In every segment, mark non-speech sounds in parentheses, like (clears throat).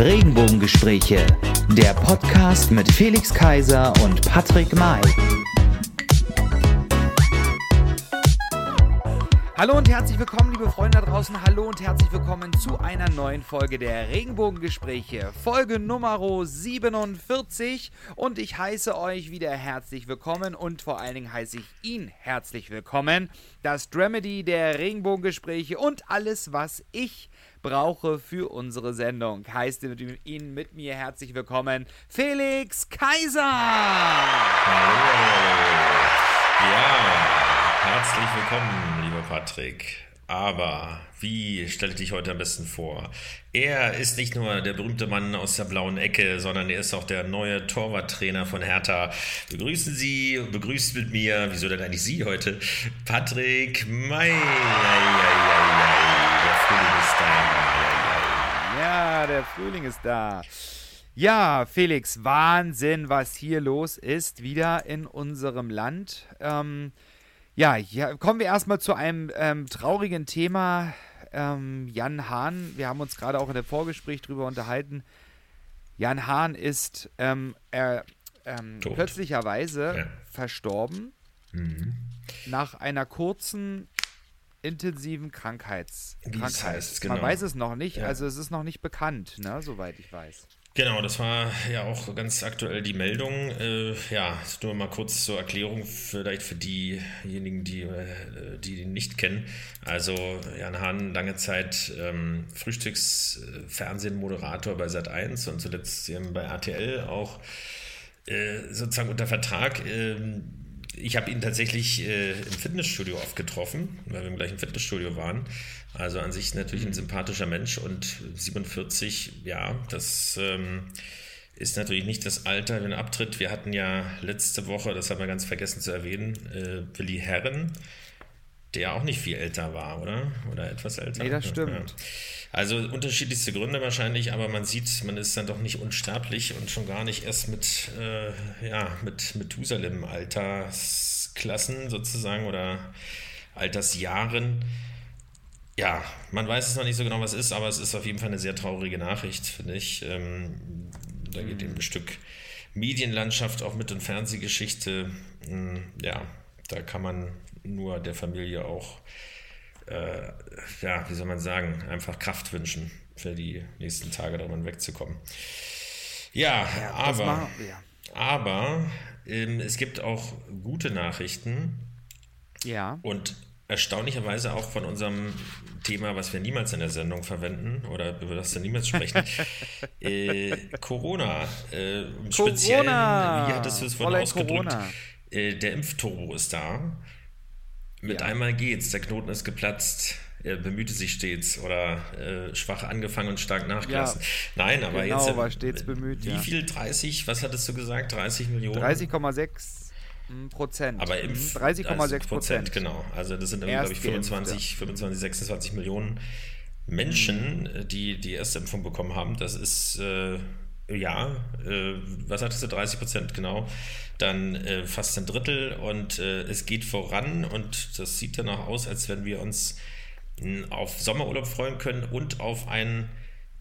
Regenbogengespräche, der Podcast mit Felix Kaiser und Patrick May. Hallo und herzlich willkommen, liebe Freunde da draußen. Hallo und herzlich willkommen zu einer neuen Folge der Regenbogengespräche. Folge Nummer 47. Und ich heiße euch wieder herzlich willkommen und vor allen Dingen heiße ich ihn herzlich willkommen. Das Dramedy der Regenbogengespräche und alles, was ich brauche für unsere Sendung. Heißt Ihnen mit mir herzlich willkommen, Felix Kaiser. Hallo. Ja, herzlich willkommen, lieber Patrick. Aber wie stelle ich dich heute am besten vor? Er ist nicht nur der berühmte Mann aus der blauen Ecke, sondern er ist auch der neue Torwarttrainer von Hertha. Begrüßen Sie, begrüßt mit mir, wieso denn eigentlich Sie heute? Patrick May. Frühling ist da. Ja, der Frühling ist da. Ja, Felix, Wahnsinn, was hier los ist, wieder in unserem Land. Ähm, ja, ja, kommen wir erstmal zu einem ähm, traurigen Thema. Ähm, Jan Hahn, wir haben uns gerade auch in der Vorgespräch darüber unterhalten. Jan Hahn ist ähm, ähm, plötzlicherweise ja. verstorben mhm. nach einer kurzen, intensiven Krankheits Krankheit. Heißt, genau. Man weiß es noch nicht, ja. also es ist noch nicht bekannt, ne, soweit ich weiß. Genau, das war ja auch ganz aktuell die Meldung. Äh, ja, nur mal kurz zur Erklärung, vielleicht für diejenigen, die, äh, die ihn nicht kennen. Also Jan Hahn, lange Zeit ähm, Frühstücksfernsehen-Moderator bei Sat1 und zuletzt ähm, bei RTL auch äh, sozusagen unter Vertrag. Ähm, ich habe ihn tatsächlich äh, im Fitnessstudio oft getroffen, weil wir im gleichen Fitnessstudio waren. Also an sich natürlich ein sympathischer Mensch und 47, ja, das ähm, ist natürlich nicht das Alter, wenn er abtritt. Wir hatten ja letzte Woche, das haben wir ganz vergessen zu erwähnen, äh, Willi Herren, der auch nicht viel älter war, oder? Oder etwas älter. Nee, das stimmt. Ja. Also unterschiedlichste Gründe wahrscheinlich, aber man sieht, man ist dann doch nicht unsterblich und schon gar nicht erst mit, äh, ja, mit Methusalem-Altersklassen sozusagen oder Altersjahren. Ja, man weiß es noch nicht so genau, was ist, aber es ist auf jeden Fall eine sehr traurige Nachricht, finde ich. Ähm, da geht eben ein Stück Medienlandschaft, auch mit und Fernsehgeschichte. Ähm, ja, da kann man nur der Familie auch, äh, ja, wie soll man sagen, einfach Kraft wünschen, für die nächsten Tage davon wegzukommen. Ja, ja aber, machen, ja. aber ähm, es gibt auch gute Nachrichten. Ja. Und erstaunlicherweise auch von unserem Thema, was wir niemals in der Sendung verwenden oder über das wir niemals sprechen. (laughs) äh, Corona. Äh, Corona. Speziellen, wie hattest du es vorhin ausgedrückt? Äh, der Impfturbo ist da. Mit ja. einmal geht's, der Knoten ist geplatzt. Er bemühte sich stets oder äh, schwach angefangen und stark nachgelassen. Ja, Nein, aber genau, jetzt. war stets bemüht. Wie ja. viel? 30? Was hattest du gesagt? 30 Millionen? 30,6 Prozent. Aber Impf 30,6 also Prozent. Genau. Also das sind, glaube ich, 25, 25, 26 Millionen Menschen, mhm. die die erste Impfung bekommen haben. Das ist, äh, ja, äh, was hattest du, 30 Prozent, genau. Dann äh, fast ein Drittel und äh, es geht voran und das sieht danach aus, als wenn wir uns auf Sommerurlaub freuen können und auf ein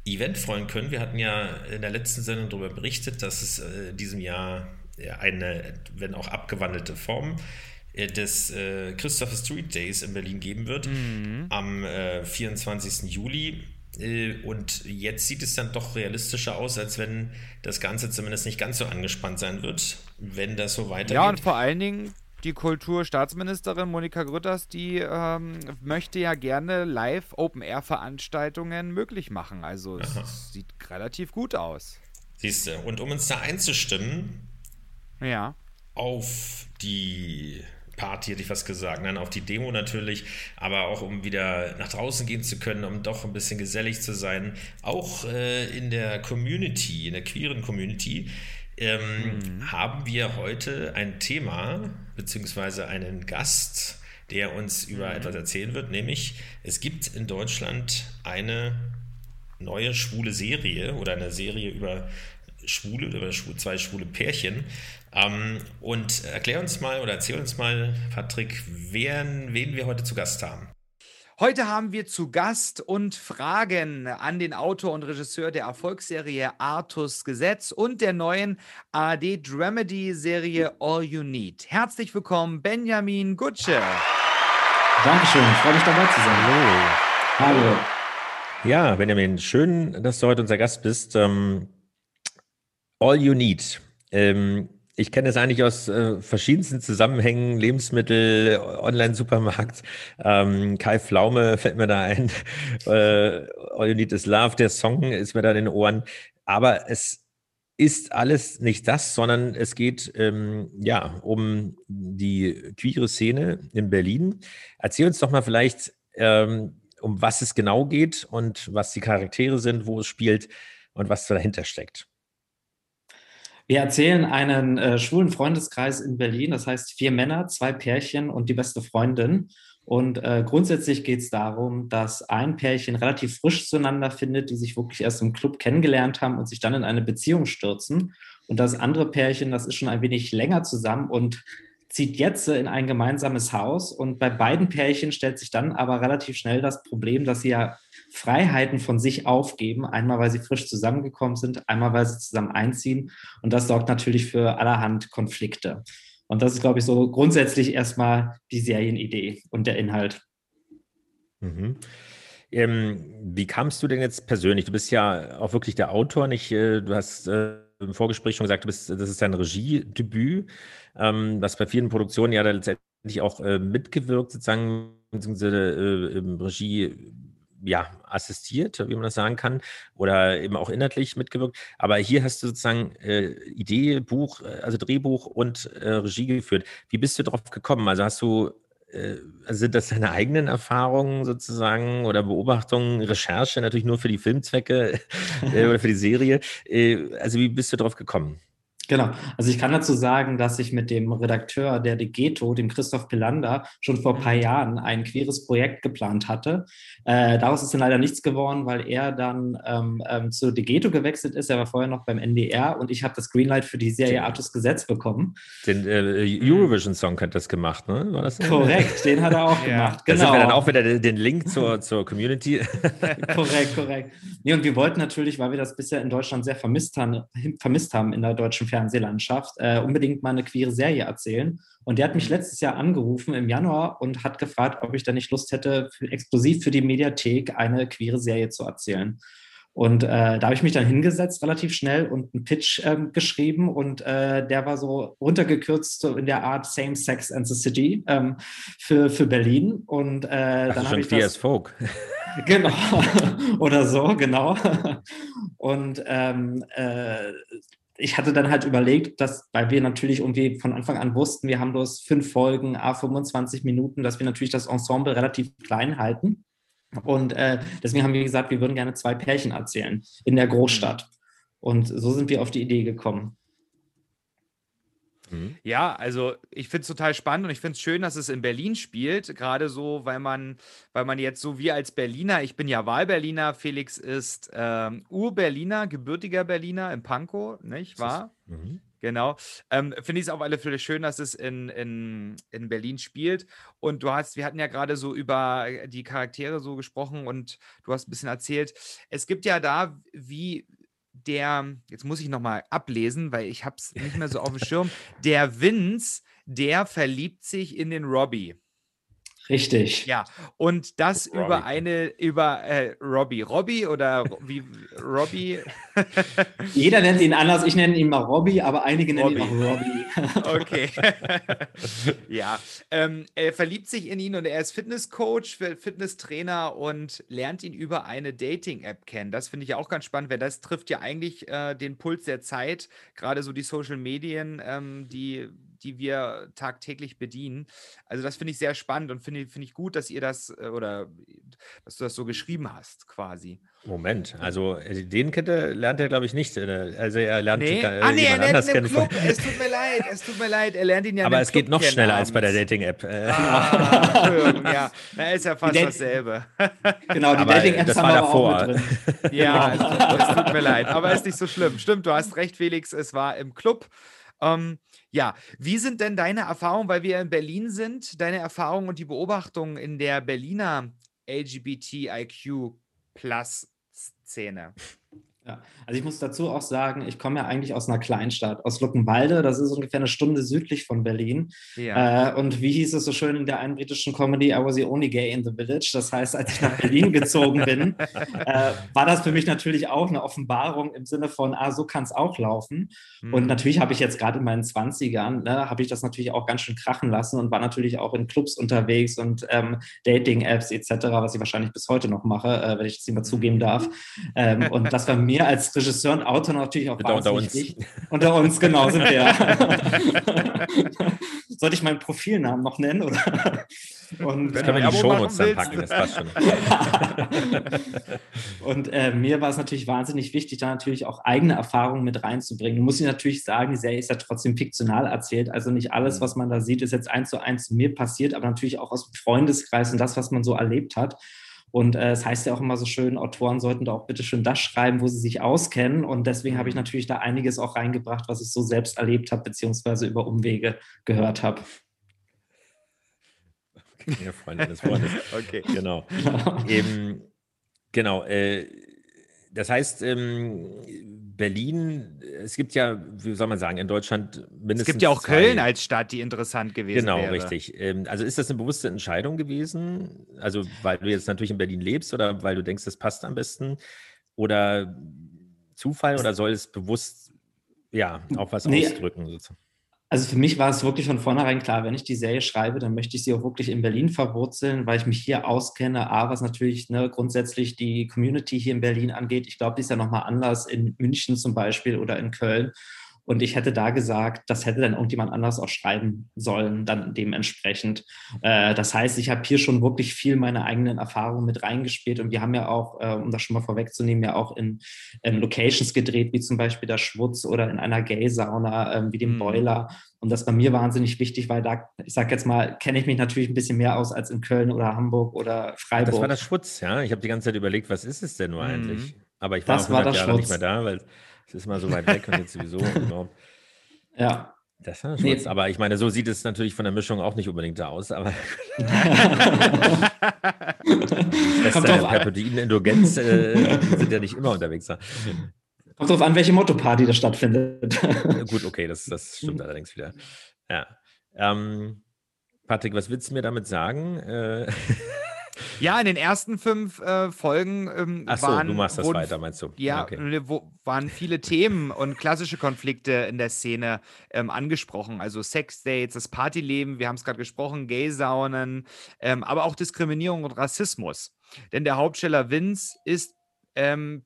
Event freuen können. Wir hatten ja in der letzten Sendung darüber berichtet, dass es äh, in diesem Jahr eine, wenn auch abgewandelte Form äh, des äh, Christopher Street Days in Berlin geben wird mhm. am äh, 24. Juli. Äh, und jetzt sieht es dann doch realistischer aus, als wenn das Ganze zumindest nicht ganz so angespannt sein wird, wenn das so weitergeht. Ja, und vor allen Dingen die Kulturstaatsministerin Monika Grütters, die ähm, möchte ja gerne live Open-Air-Veranstaltungen möglich machen. Also es sieht relativ gut aus. Siehst du, und um uns da einzustimmen, ja. Auf die Party hätte ich was gesagt, nein, auf die Demo natürlich, aber auch um wieder nach draußen gehen zu können, um doch ein bisschen gesellig zu sein, auch äh, in der Community, in der queeren Community, ähm, mhm. haben wir heute ein Thema beziehungsweise einen Gast, der uns über mhm. etwas erzählen wird, nämlich es gibt in Deutschland eine neue schwule Serie oder eine Serie über Schwule oder zwei schwule Pärchen. Ähm, und erklär uns mal oder erzähl uns mal, Patrick, wen, wen wir heute zu Gast haben. Heute haben wir zu Gast und Fragen an den Autor und Regisseur der Erfolgsserie Artus Gesetz und der neuen ARD Dramedy-Serie All You Need. Herzlich willkommen, Benjamin Gutsche. Dankeschön, ich freue mich dabei zu sein. Hallo. Hallo. Ja, Benjamin, schön, dass du heute unser Gast bist. Ähm, All You Need. Ähm, ich kenne es eigentlich aus äh, verschiedensten Zusammenhängen, Lebensmittel, Online-Supermarkt. Ähm, Kai Pflaume fällt mir da ein. (laughs) Äh, All You Need is Love, der Song ist mir da in den Ohren. Aber es ist alles nicht das, sondern es geht ähm, ja um die queere Szene in Berlin. Erzähl uns doch mal vielleicht, ähm, um was es genau geht und was die Charaktere sind, wo es spielt und was dahinter steckt. Wir erzählen einen äh, schwulen Freundeskreis in Berlin, das heißt vier Männer, zwei Pärchen und die beste Freundin. Und äh, grundsätzlich geht es darum, dass ein Pärchen relativ frisch zueinander findet, die sich wirklich erst im Club kennengelernt haben und sich dann in eine Beziehung stürzen. Und das andere Pärchen, das ist schon ein wenig länger zusammen und zieht jetzt in ein gemeinsames Haus. Und bei beiden Pärchen stellt sich dann aber relativ schnell das Problem, dass sie ja Freiheiten von sich aufgeben. Einmal, weil sie frisch zusammengekommen sind, einmal, weil sie zusammen einziehen. Und das sorgt natürlich für allerhand Konflikte. Und das ist, glaube ich, so grundsätzlich erstmal die Serienidee und der Inhalt. Mhm. Ähm, wie kamst du denn jetzt persönlich? Du bist ja auch wirklich der Autor, nicht? Äh, du hast äh, im Vorgespräch schon gesagt, du bist, das ist dein Regiedebüt, ähm, was bei vielen Produktionen ja letztendlich auch äh, mitgewirkt, sozusagen, beziehungsweise äh, Regie ja, assistiert, wie man das sagen kann, oder eben auch inhaltlich mitgewirkt. Aber hier hast du sozusagen äh, Idee, Buch, äh, also Drehbuch und äh, Regie geführt. Wie bist du darauf gekommen? Also hast du, sind das deine eigenen Erfahrungen sozusagen oder Beobachtungen, Recherche natürlich nur für die Filmzwecke (laughs) äh, oder für die Serie? Äh, also wie bist du darauf gekommen? Genau. Also ich kann dazu sagen, dass ich mit dem Redakteur der Degeto, dem Christoph Pilander, schon vor ein paar mhm. Jahren ein queeres Projekt geplant hatte. Äh, daraus ist dann leider nichts geworden, weil er dann ähm, ähm, zu Degeto gewechselt ist. Er war vorher noch beim NDR und ich habe das Greenlight für die Serie Artus Gesetz bekommen. Den äh, Eurovision Song hat das gemacht, ne? War das korrekt, den hat er auch (laughs) ja. gemacht. Genau. Da sind wir dann auch wieder den Link zur, zur Community. (laughs) korrekt, korrekt. Nee, und wir wollten natürlich, weil wir das bisher in Deutschland sehr vermisst haben, vermisst haben in der deutschen Fernsehung, Fernsehlandschaft äh, unbedingt mal eine queere Serie erzählen. Und der hat mich mhm. letztes Jahr angerufen im Januar und hat gefragt, ob ich da nicht Lust hätte, für, exklusiv für die Mediathek eine queere Serie zu erzählen. Und äh, da habe ich mich dann hingesetzt, relativ schnell und einen Pitch äh, geschrieben und äh, der war so runtergekürzt so in der Art Same Sex and the City ähm, für, für Berlin. Und äh, also dann habe ich das, Folk. (laughs) (laughs) Genau, (laughs) oder so, genau. Und ähm, äh, ich hatte dann halt überlegt, dass, weil wir natürlich irgendwie von Anfang an wussten, wir haben bloß fünf Folgen, a 25 Minuten, dass wir natürlich das Ensemble relativ klein halten. Und äh, deswegen haben wir gesagt, wir würden gerne zwei Pärchen erzählen in der Großstadt. Und so sind wir auf die Idee gekommen. Mhm. Ja, also ich finde es total spannend und ich finde es schön, dass es in Berlin spielt. Gerade so, weil man, weil man jetzt so wie als Berliner, ich bin ja Wahlberliner, Felix ist ähm, Ur-Berliner, gebürtiger Berliner in Pankow, nicht wahr? Mhm. Genau. Ähm, Finde ich es auf alle Fälle schön, dass es in, in, in Berlin spielt. Und du hast, wir hatten ja gerade so über die Charaktere so gesprochen und du hast ein bisschen erzählt. Es gibt ja da, wie, der, jetzt muss ich nochmal ablesen, weil ich habe es nicht mehr so auf dem Schirm, (laughs) der Vince, der verliebt sich in den Robbie. Richtig. Ja, und das Robbie. über eine, über äh, Robbie. Robbie oder wie Robbie? (laughs) Jeder nennt ihn anders. Ich nenne ihn mal Robbie, aber einige nennen Robbie. ihn auch Robbie. (laughs) okay. (laughs) ja, ähm, er verliebt sich in ihn und er ist Fitnesscoach, Fitnesstrainer und lernt ihn über eine Dating-App kennen. Das finde ich ja auch ganz spannend, weil das trifft ja eigentlich äh, den Puls der Zeit, gerade so die Social Medien, ähm, die die wir tagtäglich bedienen. Also das finde ich sehr spannend und finde find ich gut, dass ihr das äh, oder dass du das so geschrieben hast, quasi. Moment, also äh, den kennt er, lernt er, glaube ich, nicht. Äh, also er lernt nee. Äh, ah, nee, er lernt ihn im Club. Es tut mir leid, es tut mir leid, er lernt ihn ja Aber es Club geht noch schneller abends. als bei der Dating-App. Ah, ja, da ist ja fast dasselbe. Genau, die Dating-Apps haben war wir davor. auch mit drin. Ja, es, es, tut mir leid, (laughs) aber ist nicht so schlimm. Stimmt, du hast recht, Felix, es war im Club. Ähm, ja, wie sind denn deine Erfahrungen, weil wir in Berlin sind, deine Erfahrungen und die Beobachtungen in der Berliner LGBTIQ Plus Szene. Ja, also ich muss dazu auch sagen, ich komme ja eigentlich aus einer Kleinstadt, aus Luckenwalde. Das ist ungefähr eine Stunde südlich von Berlin. Ja. Äh, und wie hieß es so schön in der einen britischen Comedy, I was the only gay in the village. Das heißt, als ich nach Berlin (laughs) gezogen bin, äh, war das für mich natürlich auch eine Offenbarung im Sinne von, ah, so kann es auch laufen. Mhm. Und natürlich habe ich jetzt gerade in meinen 20ern, ne, habe ich das natürlich auch ganz schön krachen lassen und war natürlich auch in Clubs unterwegs und ähm, Dating-Apps etc., was ich wahrscheinlich bis heute noch mache, äh, wenn ich das immer zugeben darf. Ähm, und das war mir als Regisseur und Autor natürlich auch unter uns. Wichtig. Unter uns, genau, sind wir. (laughs) Sollte ich meinen Profilnamen noch nennen? Oder? Und, das können wir in die Shownotes dann packen, das passt schon. (laughs) und äh, mir war es natürlich wahnsinnig wichtig, da natürlich auch eigene Erfahrungen mit reinzubringen. Muss ich natürlich sagen, die Serie ist ja trotzdem fiktional erzählt. Also nicht alles, mhm. was man da sieht, ist jetzt eins zu eins mir passiert, aber natürlich auch aus dem Freundeskreis und das, was man so erlebt hat. Und äh, es heißt ja auch immer so schön, Autoren sollten da auch bitte schön das schreiben, wo sie sich auskennen. Und deswegen habe ich mhm. natürlich da einiges auch reingebracht, was ich so selbst erlebt habe, beziehungsweise über Umwege gehört habe. Okay, ja, Freunde des Wortes. (laughs) okay. Genau. Eben, genau. Äh, das heißt, ähm, Berlin, es gibt ja, wie soll man sagen, in Deutschland mindestens. Es gibt ja auch zwei, Köln als Stadt, die interessant gewesen genau, wäre. Genau, richtig. Ähm, also ist das eine bewusste Entscheidung gewesen? Also, weil du jetzt natürlich in Berlin lebst oder weil du denkst, das passt am besten? Oder Zufall oder soll es bewusst, ja, auch was nee, ausdrücken? Sozusagen? Also für mich war es wirklich von vornherein klar, wenn ich die Serie schreibe, dann möchte ich sie auch wirklich in Berlin verwurzeln, weil ich mich hier auskenne. A, was natürlich ne, grundsätzlich die Community hier in Berlin angeht. Ich glaube, die ist ja nochmal anders in München zum Beispiel oder in Köln. Und ich hätte da gesagt, das hätte dann irgendjemand anders auch schreiben sollen, dann dementsprechend. Äh, das heißt, ich habe hier schon wirklich viel meine eigenen Erfahrungen mit reingespielt. Und wir haben ja auch, äh, um das schon mal vorwegzunehmen, ja auch in, in, Locations gedreht, wie zum Beispiel der Schwutz oder in einer Gay-Sauna, äh, wie dem mhm. Boiler. Und das war mir wahnsinnig wichtig, weil da, ich sage jetzt mal, kenne ich mich natürlich ein bisschen mehr aus als in Köln oder Hamburg oder Freiburg. Das war der Schwutz, ja. Ich habe die ganze Zeit überlegt, was ist es denn nur mhm. eigentlich? Aber ich war das auch 100 war Jahre Schwutz. nicht mehr da, weil es ist mal so weit weg und jetzt sowieso. (laughs) Überhaupt. Ja. Das war nee. Aber ich meine, so sieht es natürlich von der Mischung auch nicht unbedingt da aus. Aber (laughs) Schwester Perpetiden-Indulgenz äh, sind ja nicht immer unterwegs. Da. Kommt drauf an, welche Motto-Party da stattfindet. Gut, okay, das, das stimmt allerdings wieder. Ja. Ähm, Patrick, was willst du mir damit sagen? Äh, ja, in den ersten fünf äh, Folgen ähm, Ach so, waren, du machst das wurden, weiter, meinst du? Ja, okay. Ne, wo, waren viele Themen und klassische Konflikte in der Szene ähm, angesprochen. Also Sexdates, das Partyleben, wir haben es gerade gesprochen, Gaysaunen, ähm, aber auch Diskriminierung und Rassismus. Denn der Hauptsteller Vince ist ähm,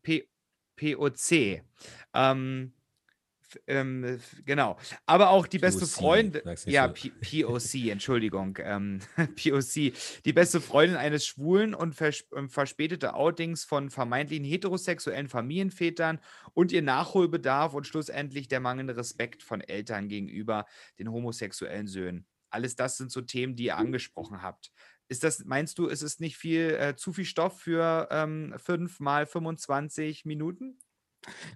POC. Ähm, ähm, genau. Aber auch die beste Freundin, ja, so. POC, Entschuldigung, ähm, (laughs) POC, die beste Freundin eines Schwulen und vers ähm, verspätete Outings von vermeintlichen heterosexuellen Familienvätern und ihr Nachholbedarf und schlussendlich der mangelnde Respekt von Eltern gegenüber den homosexuellen Söhnen. Alles das sind so Themen, die ihr angesprochen habt. Ist das, meinst du, ist es nicht viel, äh, zu viel Stoff für ähm, 5 mal 25 Minuten?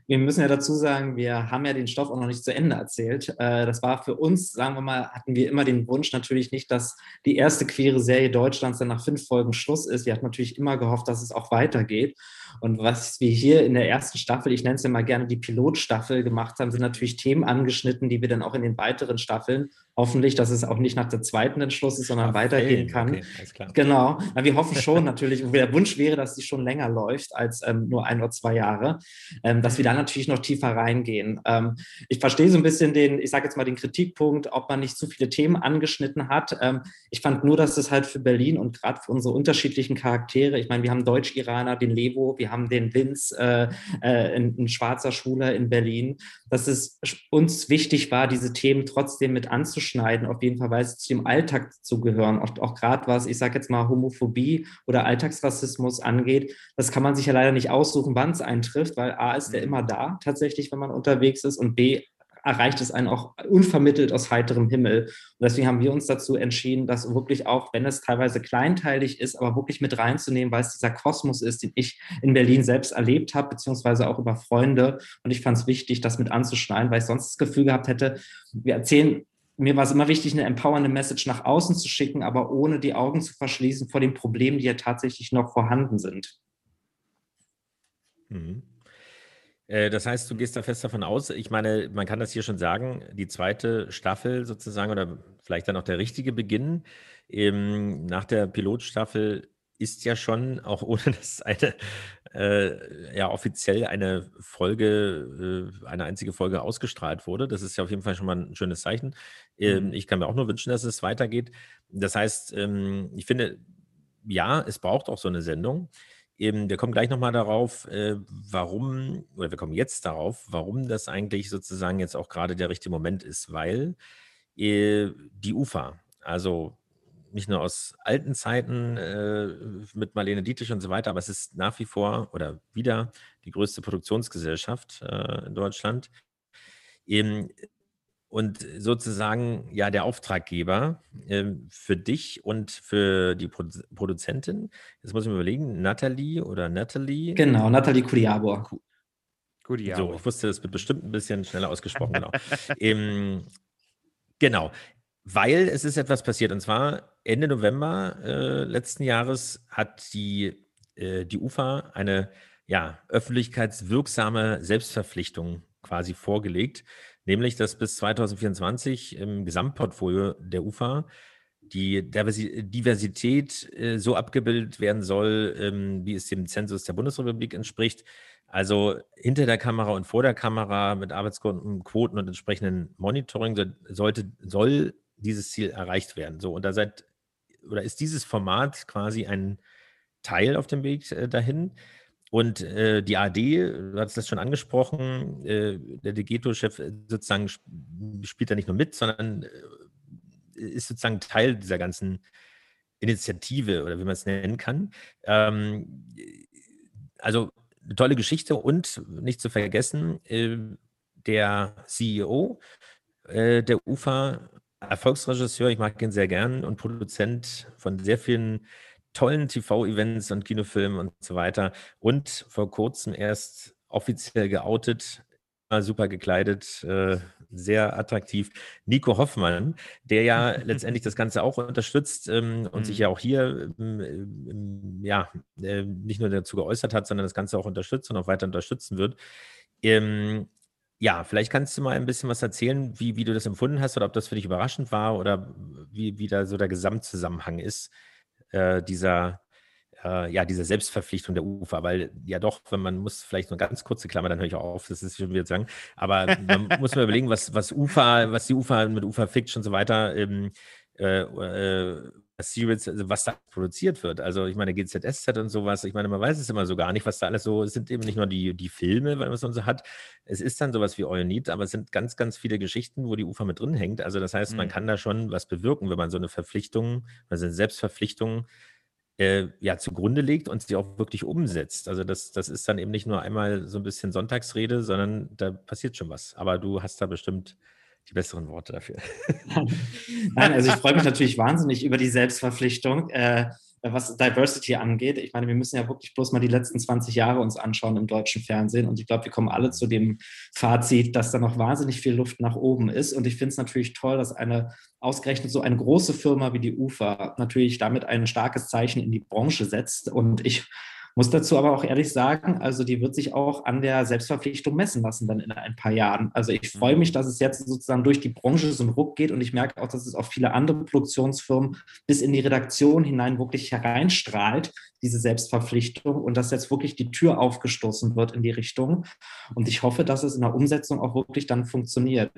Wir müssen ja dazu sagen, wir haben ja den Stoff auch noch nicht zu Ende erzählt. Äh, das war für uns, sagen wir mal, hatten wir immer den Wunsch natürlich nicht, dass die erste queere Serie Deutschlands dann nach fünf Folgen Schluss ist. Wir hatten natürlich immer gehofft, dass es auch weitergeht. Und was wir hier in der ersten Staffel, ich nenne es ja mal gerne die Pilotstaffel gemacht haben, sind natürlich Themen angeschnitten, die wir dann auch in den weiteren Staffeln hoffentlich, dass es auch nicht nach der zweiten Entschluss ist, sondern Ach, weitergehen kann. Okay, genau. Na, wir hoffen schon natürlich, der Wunsch wäre, dass die schon länger läuft als ähm, nur ein oder zwei Jahre, ähm, dass wir da natürlich noch tiefer reingehen. Ähm, ich verstehe so ein bisschen den, ich sage jetzt mal den Kritikpunkt, ob man nicht zu viele Themen angeschnitten hat. Ähm, ich fand nur, dass es halt für Berlin und gerade für unsere unterschiedlichen Charaktere, ich meine, wir haben Deutsch-Iraner, den Levo, wir haben den Vince, äh, äh, ein, schwarzer Schwuler in Berlin, dass es uns wichtig war, diese Themen trotzdem mit anzuschneiden, auf jeden Fall, weil sie zu dem Alltag zugehören. Auch, auch gerade was, ich sage jetzt mal, Homophobie oder Alltagsrassismus angeht, das kann man sich ja leider nicht aussuchen, wann es eintrifft, weil A ist der mhm. immer da, tatsächlich, wenn man unterwegs ist, und B erreicht es einen auch unvermittelt aus heiterem Himmel. Und deswegen haben wir uns dazu entschieden, das wirklich auch, wenn es teilweise kleinteilig ist, aber wirklich mit reinzunehmen, weil es dieser Kosmos ist, den ich in Berlin selbst erlebt habe, beziehungsweise auch über Freunde. Und ich fand es wichtig, das mit anzuschneiden, weil ich sonst das Gefühl gehabt hätte, wir erzählen mir war es immer wichtig, eine empowernde Message nach außen zu schicken, aber ohne die Augen zu verschließen vor den Problemen, die ja tatsächlich noch vorhanden sind. Mhm. Äh, das heißt, du gehst da fest davon aus, ich meine, man kann das hier schon sagen, die zweite Staffel sozusagen oder vielleicht dann auch der richtige Beginn ähm, nach der Pilotstaffel ist ja schon, auch (laughs) ohne dass eine äh, ja offiziell eine Folge, äh, eine einzige Folge ausgestrahlt wurde. Das ist ja auf jeden Fall schon mal ein schönes Zeichen. Ähm, mhm. Ich kann mir auch nur wünschen, dass es weitergeht. Das heißt, ähm, ich finde, ja, es braucht auch so eine Sendung. Eben, wir kommen gleich nochmal darauf, äh, warum, oder wir kommen jetzt darauf, warum das eigentlich sozusagen jetzt auch gerade der richtige Moment ist, weil äh, die UFA, also nicht nur aus alten Zeiten äh, mit Marlene Dietrich und so weiter, aber es ist nach wie vor oder wieder die größte Produktionsgesellschaft äh, in Deutschland. Eben, und sozusagen ja der Auftraggeber äh, für dich und für die Pro Produzentin. Jetzt muss ich mir überlegen, Natalie oder Natalie? Genau, Natalie Kudiabor. So, ich wusste, das wird bestimmt ein bisschen schneller ausgesprochen, genau. (laughs) ähm, genau, weil es ist etwas passiert und zwar Ende November äh, letzten Jahres hat die, äh, die UFA eine ja, öffentlichkeitswirksame Selbstverpflichtung quasi vorgelegt, nämlich dass bis 2024 im Gesamtportfolio der UFA die Diversität äh, so abgebildet werden soll, ähm, wie es dem Zensus der Bundesrepublik entspricht. Also hinter der Kamera und vor der Kamera mit Arbeitsquoten und entsprechenden Monitoring sollte, soll dieses Ziel erreicht werden. So, und da seid, oder ist dieses Format quasi ein Teil auf dem Weg äh, dahin? Und äh, die AD, du hast das schon angesprochen, äh, der Degeto-Chef sozusagen spielt da nicht nur mit, sondern äh, ist sozusagen Teil dieser ganzen Initiative oder wie man es nennen kann. Ähm, also eine tolle Geschichte und nicht zu vergessen, äh, der CEO äh, der UFA, Erfolgsregisseur, ich mag ihn sehr gern und Produzent von sehr vielen tollen TV-Events und Kinofilmen und so weiter. Und vor kurzem erst offiziell geoutet, super gekleidet, äh, sehr attraktiv. Nico Hoffmann, der ja (laughs) letztendlich das Ganze auch unterstützt ähm, und mhm. sich ja auch hier ähm, ähm, ja äh, nicht nur dazu geäußert hat, sondern das Ganze auch unterstützt und auch weiter unterstützen wird. Ähm, ja, vielleicht kannst du mal ein bisschen was erzählen, wie, wie du das empfunden hast oder ob das für dich überraschend war oder wie, wie da so der Gesamtzusammenhang ist äh, dieser, äh, ja, dieser Selbstverpflichtung der UFA, weil ja doch, wenn man muss, vielleicht nur ganz kurze Klammer, dann höre ich auch auf, das ist schon wieder sagen, aber man muss mal (laughs) überlegen, was, was UFA, was die UFA mit UFA Fiction und so weiter ähm, äh, äh Series, also was da produziert wird. Also ich meine, GZSZ und sowas, ich meine, man weiß es immer so gar nicht, was da alles so, es sind eben nicht nur die, die Filme, weil man es so hat, es ist dann sowas wie Euronit, aber es sind ganz, ganz viele Geschichten, wo die UFA mit drin hängt. Also das heißt, mhm. man kann da schon was bewirken, wenn man so eine Verpflichtung, also eine Selbstverpflichtung äh, ja zugrunde legt und sie auch wirklich umsetzt. Also das, das ist dann eben nicht nur einmal so ein bisschen Sonntagsrede, sondern da passiert schon was. Aber du hast da bestimmt die besseren Worte dafür. (laughs) Nein, also ich freue mich natürlich wahnsinnig über die Selbstverpflichtung, äh, was Diversity angeht. Ich meine, wir müssen ja wirklich bloß mal die letzten 20 Jahre uns anschauen im deutschen Fernsehen. Und ich glaube, wir kommen alle zu dem Fazit, dass da noch wahnsinnig viel Luft nach oben ist. Und ich finde es natürlich toll, dass eine ausgerechnet so eine große Firma wie die UFA natürlich damit ein starkes Zeichen in die Branche setzt. Und ich muss dazu aber auch ehrlich sagen, also die wird sich auch an der Selbstverpflichtung messen lassen dann in ein paar Jahren. Also ich freue mhm. mich, dass es jetzt sozusagen durch die Branche so einen Ruck geht und ich merke auch, dass es auf viele andere Produktionsfirmen bis in die Redaktion hinein wirklich hereinstrahlt, diese Selbstverpflichtung und dass jetzt wirklich die Tür aufgestoßen wird in die Richtung. Und ich hoffe, dass es in der Umsetzung auch wirklich dann funktioniert.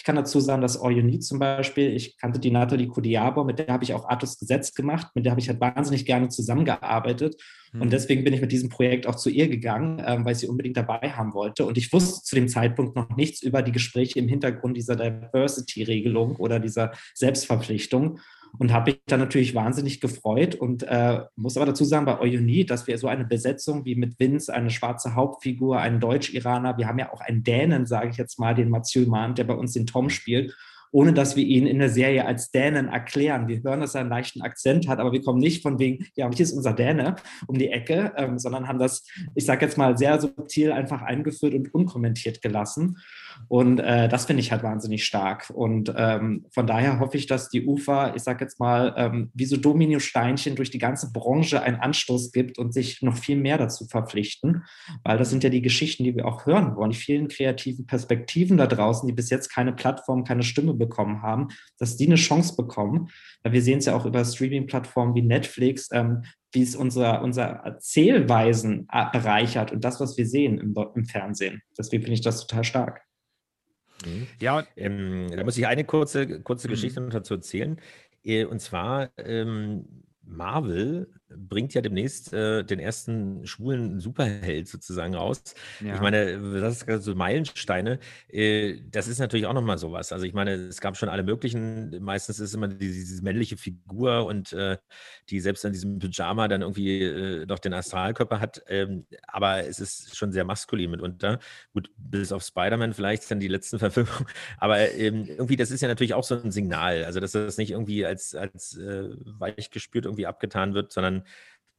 Ich kann dazu sagen, dass All You Need zum Beispiel, ich kannte die Nathalie Kudiabo, mit der habe ich auch Artus Gesetz gemacht, mit der habe ich halt wahnsinnig gerne zusammengearbeitet. Mhm. Und hm. deswegen bin ich mit diesem Projekt auch zu ihr gegangen, ähm, weil ich sie unbedingt dabei haben wollte. Und ich wusste zu dem Zeitpunkt noch nichts über die Gespräche im Hintergrund dieser Diversity-Regelung oder dieser Selbstverpflichtung und habe mich dann natürlich wahnsinnig gefreut und äh, muss aber dazu sagen, bei Euni, dass wir so eine Besetzung wie mit Vince, eine schwarze Hauptfigur, einen Deutsch-Iraner, wir haben ja auch einen Dänen, sage ich jetzt mal, den Mathieu Mann, der bei uns den Tom spielt, ohne dass wir ihn in der Serie als Dänen erklären. Wir hören, dass er einen leichten Akzent hat, aber wir kommen nicht von wegen, ja, hier ist unser Däne um die Ecke, ähm, sondern haben das, ich sage jetzt mal, sehr subtil einfach eingeführt und unkommentiert gelassen. Und äh, das finde ich halt wahnsinnig stark. Und ähm, von daher hoffe ich, dass die UFA, ich sage jetzt mal, ähm, wie so Dominosteinchen durch die ganze Branche einen Anstoß gibt und sich noch viel mehr dazu verpflichten, weil das sind ja die Geschichten, die wir auch hören wollen, die vielen kreativen Perspektiven da draußen, die bis jetzt keine Plattform, keine Stimme bekommen haben, dass die eine Chance bekommen. Weil wir sehen es ja auch über Streaming-Plattformen wie Netflix, ähm, wie es unser, unser Erzählweisen bereichert und das, was wir sehen im, im Fernsehen. Deswegen finde ich das total stark. Mhm. Ja, ähm, da muss ich eine kurze, kurze mhm. Geschichte noch dazu erzählen. Äh, und zwar ähm, Marvel bringt ja demnächst äh, den ersten schwulen Superheld sozusagen raus. Ja. Ich meine, das ist so Meilensteine. Äh, das ist natürlich auch nochmal sowas. Also ich meine, es gab schon alle möglichen, meistens ist immer diese, diese männliche Figur und äh, die selbst in diesem Pyjama dann irgendwie äh, noch den Astralkörper hat. Ähm, aber es ist schon sehr maskulin mitunter. Gut, bis auf Spider-Man vielleicht dann die letzten (laughs) Verfilmungen. Aber ähm, irgendwie, das ist ja natürlich auch so ein Signal. Also dass das nicht irgendwie als, als äh, weich gespürt irgendwie abgetan wird, sondern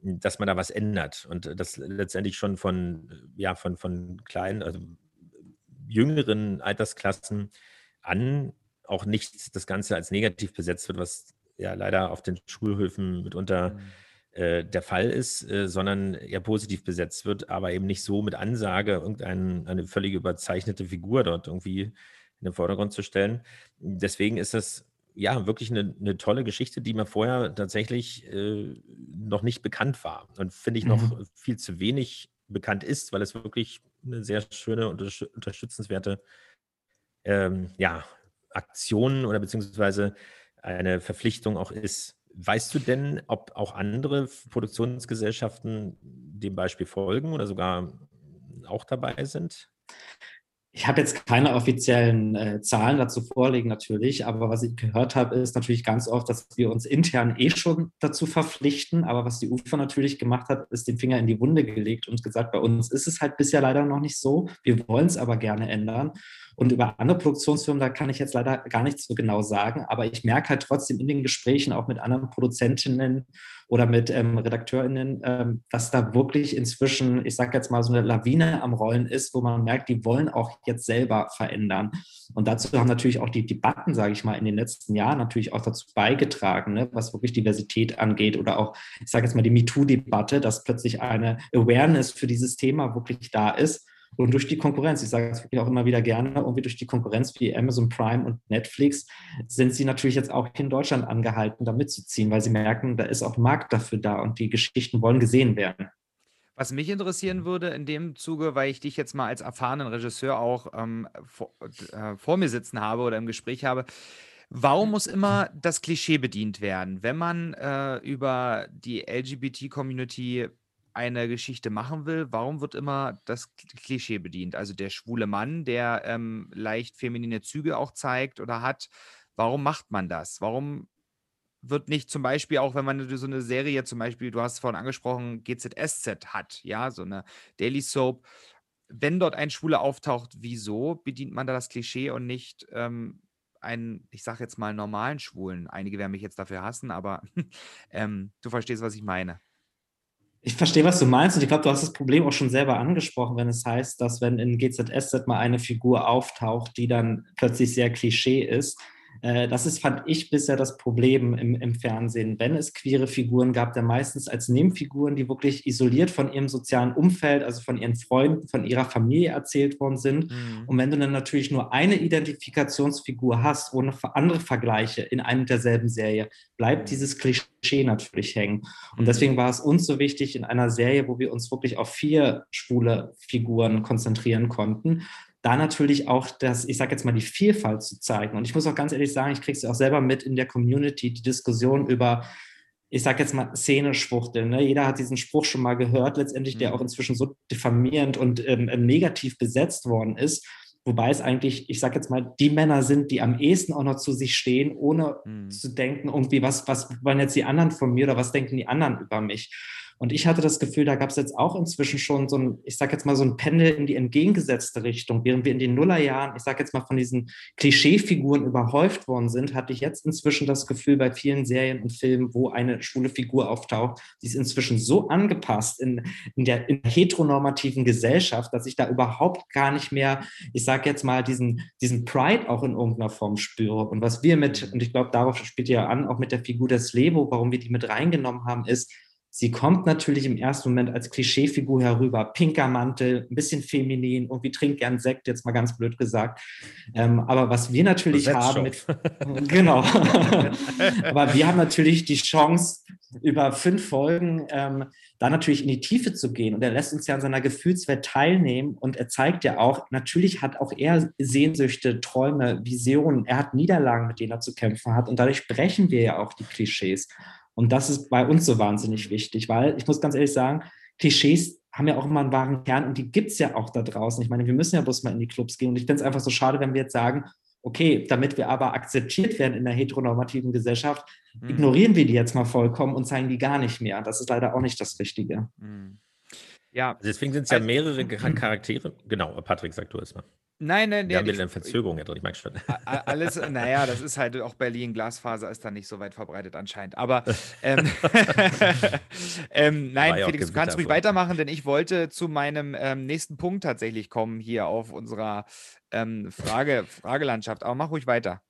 dass man da was ändert und das letztendlich schon von, ja, von, von kleinen, also jüngeren Altersklassen an auch nicht das Ganze als negativ besetzt wird, was ja leider auf den Schulhöfen mitunter mhm. äh, der Fall ist, äh, sondern eher positiv besetzt wird, aber eben nicht so mit Ansage irgendeine völlig überzeichnete Figur dort irgendwie in den Vordergrund zu stellen. Deswegen ist das ja, wirklich eine, eine tolle Geschichte, die mir vorher tatsächlich äh, noch nicht bekannt war und finde ich noch mhm. viel zu wenig bekannt ist, weil es wirklich eine sehr schöne und unterstützenswerte ähm, ja, Aktion oder beziehungsweise eine Verpflichtung auch ist. Weißt du denn, ob auch andere Produktionsgesellschaften dem Beispiel folgen oder sogar auch dabei sind? Ich habe jetzt keine offiziellen äh, Zahlen dazu vorlegen natürlich, aber was ich gehört habe, ist natürlich ganz oft, dass wir uns intern eh schon dazu verpflichten. Aber was die UFA natürlich gemacht hat, ist den Finger in die Wunde gelegt und gesagt, bei uns ist es halt bisher leider noch nicht so. Wir wollen es aber gerne ändern. Und über andere Produktionsfirmen, da kann ich jetzt leider gar nichts so genau sagen, aber ich merke halt trotzdem in den Gesprächen auch mit anderen Produzentinnen oder mit ähm, RedakteurInnen, ähm, dass da wirklich inzwischen, ich sage jetzt mal, so eine Lawine am Rollen ist, wo man merkt, die wollen auch jetzt selber verändern. Und dazu haben natürlich auch die Debatten, sage ich mal, in den letzten Jahren natürlich auch dazu beigetragen, ne, was wirklich Diversität angeht oder auch, ich sage jetzt mal, die MeToo-Debatte, dass plötzlich eine Awareness für dieses Thema wirklich da ist. Und durch die Konkurrenz, ich sage es wirklich auch immer wieder gerne, irgendwie durch die Konkurrenz wie Amazon Prime und Netflix sind sie natürlich jetzt auch in Deutschland angehalten, da mitzuziehen, weil sie merken, da ist auch Markt dafür da und die Geschichten wollen gesehen werden. Was mich interessieren würde in dem Zuge, weil ich dich jetzt mal als erfahrenen Regisseur auch ähm, vor, äh, vor mir sitzen habe oder im Gespräch habe, Warum muss immer das Klischee bedient werden, wenn man äh, über die LGBT-Community eine Geschichte machen will, warum wird immer das Klischee bedient? Also der schwule Mann, der ähm, leicht feminine Züge auch zeigt oder hat. Warum macht man das? Warum wird nicht zum Beispiel auch, wenn man so eine Serie zum Beispiel, du hast es vorhin angesprochen, GZSZ hat, ja, so eine Daily Soap, wenn dort ein Schwuler auftaucht, wieso bedient man da das Klischee und nicht ähm, einen, ich sag jetzt mal, normalen Schwulen? Einige werden mich jetzt dafür hassen, aber (laughs) ähm, du verstehst, was ich meine. Ich verstehe, was du meinst und ich glaube, du hast das Problem auch schon selber angesprochen, wenn es heißt, dass wenn in GZSZ mal eine Figur auftaucht, die dann plötzlich sehr Klischee ist, das ist, fand ich, bisher das Problem im, im Fernsehen. Wenn es queere Figuren gab, dann meistens als Nebenfiguren, die wirklich isoliert von ihrem sozialen Umfeld, also von ihren Freunden, von ihrer Familie erzählt worden sind. Mhm. Und wenn du dann natürlich nur eine Identifikationsfigur hast, ohne andere Vergleiche in einer derselben Serie, bleibt mhm. dieses Klischee natürlich hängen. Und mhm. deswegen war es uns so wichtig, in einer Serie, wo wir uns wirklich auf vier schwule Figuren konzentrieren konnten, da natürlich auch das, ich sage jetzt mal, die Vielfalt zu zeigen. Und ich muss auch ganz ehrlich sagen, ich kriege es auch selber mit in der Community, die Diskussion über, ich sage jetzt mal, Szene-Schwuchteln. Ne? Jeder hat diesen Spruch schon mal gehört, letztendlich, der mhm. auch inzwischen so diffamierend und ähm, ähm, negativ besetzt worden ist. Wobei es eigentlich, ich sage jetzt mal, die Männer sind, die am ehesten auch noch zu sich stehen, ohne mhm. zu denken, irgendwie, was, was wollen jetzt die anderen von mir oder was denken die anderen über mich? Und ich hatte das Gefühl, da gab es jetzt auch inzwischen schon so ein, ich sage jetzt mal so ein Pendel in die entgegengesetzte Richtung. Während wir in den Nullerjahren, ich sage jetzt mal von diesen Klischeefiguren überhäuft worden sind, hatte ich jetzt inzwischen das Gefühl bei vielen Serien und Filmen, wo eine schwule Figur auftaucht, die ist inzwischen so angepasst in, in, der, in heteronormativen Gesellschaft, dass ich da überhaupt gar nicht mehr, ich sage jetzt mal, diesen, diesen Pride auch in irgendeiner Form spüre. Und was wir mit, und ich glaube, darauf spielt ja an, auch mit der Figur des Lebo, warum wir die mit reingenommen haben, ist, Sie kommt natürlich im ersten Moment als Klischeefigur herüber. Pinker Mantel, ein bisschen feminin, irgendwie trinkt gern Sekt, jetzt mal ganz blöd gesagt. Ähm, aber was wir natürlich haben mit, (laughs) genau. (laughs) aber wir haben natürlich die Chance, über fünf Folgen ähm, da natürlich in die Tiefe zu gehen. Und er lässt uns ja an seiner Gefühlswelt teilnehmen. Und er zeigt ja auch, natürlich hat auch er Sehnsüchte, Träume, Visionen. Er hat Niederlagen, mit denen er zu kämpfen hat. Und dadurch brechen wir ja auch die Klischees. Und das ist bei uns so wahnsinnig wichtig, weil ich muss ganz ehrlich sagen, Klischees haben ja auch immer einen wahren Kern und die gibt es ja auch da draußen. Ich meine, wir müssen ja bloß mal in die Clubs gehen. Und ich finde es einfach so schade, wenn wir jetzt sagen, okay, damit wir aber akzeptiert werden in der heteronormativen Gesellschaft, mhm. ignorieren wir die jetzt mal vollkommen und zeigen die gar nicht mehr. Das ist leider auch nicht das Richtige. Mhm. Ja. Also deswegen sind es ja also mehrere (clears throat) Charaktere. Genau, Patrick, sag du es mal. Nein, nein, Wir haben eine Verzögerung drin, ich merke schon. Alles, naja, das ist halt auch Berlin, Glasfaser ist da nicht so weit verbreitet anscheinend. Aber ähm, (laughs) ähm, nein, Felix, du kannst ruhig weitermachen, denn ich wollte zu meinem ähm, nächsten Punkt tatsächlich kommen hier auf unserer ähm, Frage, Fragelandschaft. Aber mach ruhig weiter.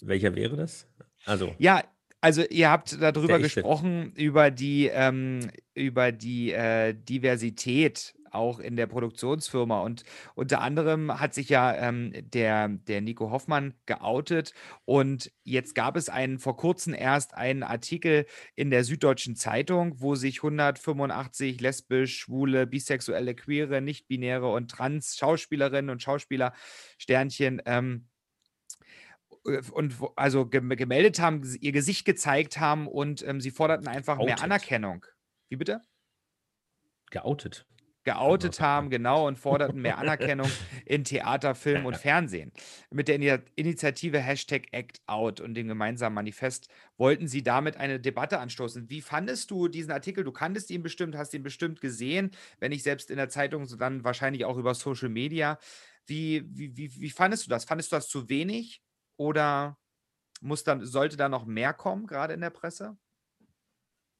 Welcher wäre das? Also. Ja, also ihr habt darüber gesprochen, über die, ähm, über die äh, Diversität auch in der Produktionsfirma. Und unter anderem hat sich ja ähm, der, der Nico Hoffmann geoutet. Und jetzt gab es einen vor kurzem erst einen Artikel in der Süddeutschen Zeitung, wo sich 185 lesbisch, schwule, bisexuelle, queere, nicht-binäre und trans Schauspielerinnen und Schauspieler Sternchen ähm, äh, und also gemeldet haben, ihr Gesicht gezeigt haben und ähm, sie forderten einfach Outed. mehr Anerkennung. Wie bitte? Geoutet geoutet haben, genau, und forderten mehr Anerkennung in Theater, Film und Fernsehen. Mit der Initiative Hashtag ActOut und dem gemeinsamen Manifest wollten sie damit eine Debatte anstoßen. Wie fandest du diesen Artikel? Du kanntest ihn bestimmt, hast ihn bestimmt gesehen, wenn nicht selbst in der Zeitung, dann wahrscheinlich auch über Social Media. Wie, wie, wie, wie fandest du das? Fandest du das zu wenig oder muss dann, sollte da noch mehr kommen, gerade in der Presse?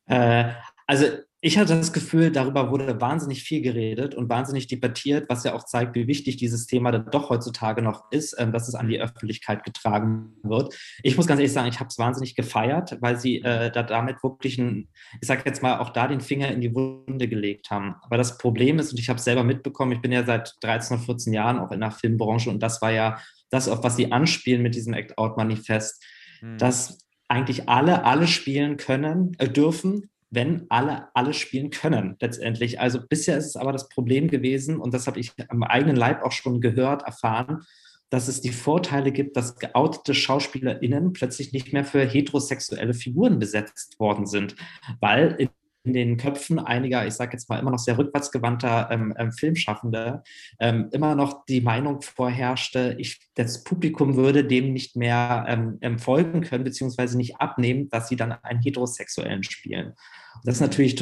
Äh, also ich hatte das Gefühl, darüber wurde wahnsinnig viel geredet und wahnsinnig debattiert, was ja auch zeigt, wie wichtig dieses Thema dann doch heutzutage noch ist, ähm, dass es an die Öffentlichkeit getragen wird. Ich muss ganz ehrlich sagen, ich habe es wahnsinnig gefeiert, weil sie äh, da damit wirklich, ein, ich sage jetzt mal, auch da den Finger in die Wunde gelegt haben. Aber das Problem ist, und ich habe es selber mitbekommen, ich bin ja seit 13 oder 14 Jahren auch in der Filmbranche und das war ja das, auf was sie anspielen mit diesem Act-Out-Manifest, hm. dass eigentlich alle alle spielen können, äh, dürfen, wenn alle alle spielen können letztendlich. Also bisher ist es aber das Problem gewesen, und das habe ich am eigenen Leib auch schon gehört, erfahren, dass es die Vorteile gibt, dass geoutete SchauspielerInnen plötzlich nicht mehr für heterosexuelle Figuren besetzt worden sind, weil in in den Köpfen einiger, ich sage jetzt mal immer noch sehr rückwärtsgewandter ähm, ähm, Filmschaffende, ähm, immer noch die Meinung vorherrschte, ich, das Publikum würde dem nicht mehr ähm, ähm, folgen können, beziehungsweise nicht abnehmen, dass sie dann einen Heterosexuellen spielen. Und das ist natürlich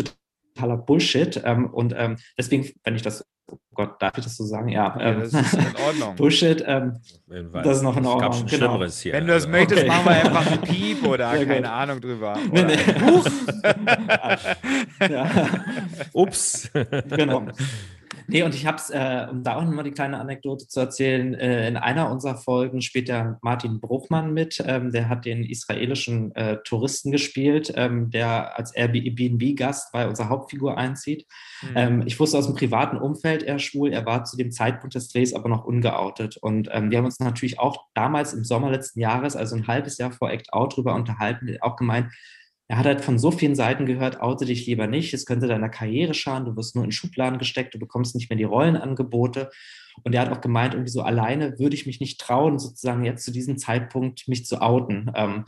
totaler Bullshit. Ähm, und deswegen, wenn ich das oh Gott, darf ich das so sagen? Ja, ja das ist in Ordnung. (laughs) Bullshit, ähm, das ist noch in Ordnung. Genau. Hier, Wenn du das also. möchtest, okay. machen wir einfach ein Piep oder ja, keine gut. Ahnung drüber. Nee, nee. (laughs) Ja. Ups. genau. (laughs) Nee, und ich habe es, äh, um da auch nochmal die kleine Anekdote zu erzählen, äh, in einer unserer Folgen spielt der Martin Bruchmann mit. Ähm, der hat den israelischen äh, Touristen gespielt, ähm, der als Airbnb-Gast bei unserer Hauptfigur einzieht. Mhm. Ähm, ich wusste aus dem privaten Umfeld, er schwul. Er war zu dem Zeitpunkt des Drehs aber noch ungeoutet. Und ähm, wir haben uns natürlich auch damals im Sommer letzten Jahres, also ein halbes Jahr vor Act Out, drüber unterhalten, auch gemeint, er hat halt von so vielen Seiten gehört, oute dich lieber nicht, es könnte deiner Karriere schaden, du wirst nur in Schubladen gesteckt, du bekommst nicht mehr die Rollenangebote. Und er hat auch gemeint, irgendwie so alleine würde ich mich nicht trauen, sozusagen jetzt zu diesem Zeitpunkt mich zu outen. Ähm,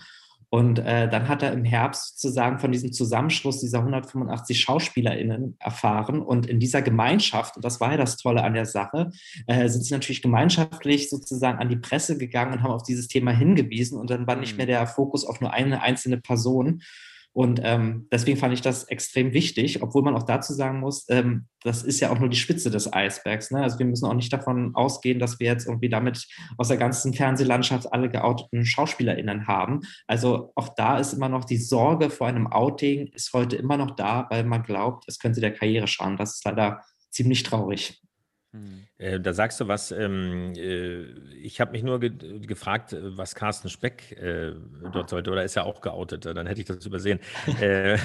und äh, dann hat er im Herbst sozusagen von diesem Zusammenschluss dieser 185 SchauspielerInnen erfahren. Und in dieser Gemeinschaft, und das war ja das Tolle an der Sache, äh, sind sie natürlich gemeinschaftlich sozusagen an die Presse gegangen und haben auf dieses Thema hingewiesen. Und dann war nicht mhm. mehr der Fokus auf nur eine einzelne Person. Und ähm, deswegen fand ich das extrem wichtig, obwohl man auch dazu sagen muss, ähm, das ist ja auch nur die Spitze des Eisbergs. Ne? Also wir müssen auch nicht davon ausgehen, dass wir jetzt irgendwie damit aus der ganzen Fernsehlandschaft alle geouteten SchauspielerInnen haben. Also auch da ist immer noch die Sorge vor einem Outing, ist heute immer noch da, weil man glaubt, es könnte der Karriere schaden. Das ist leider ziemlich traurig. Hm. Äh, da sagst du was. Ähm, äh, ich habe mich nur ge gefragt, was Carsten Speck äh, dort sollte, oder ist er auch geoutet? Dann hätte ich das übersehen. (laughs) Äh,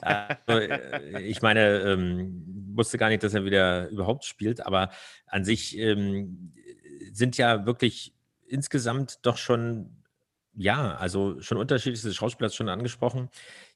also, äh, ich meine, ähm, wusste gar nicht, dass er wieder überhaupt spielt, aber an sich ähm, sind ja wirklich insgesamt doch schon, ja, also schon unterschiedliche Schauspieler schon angesprochen,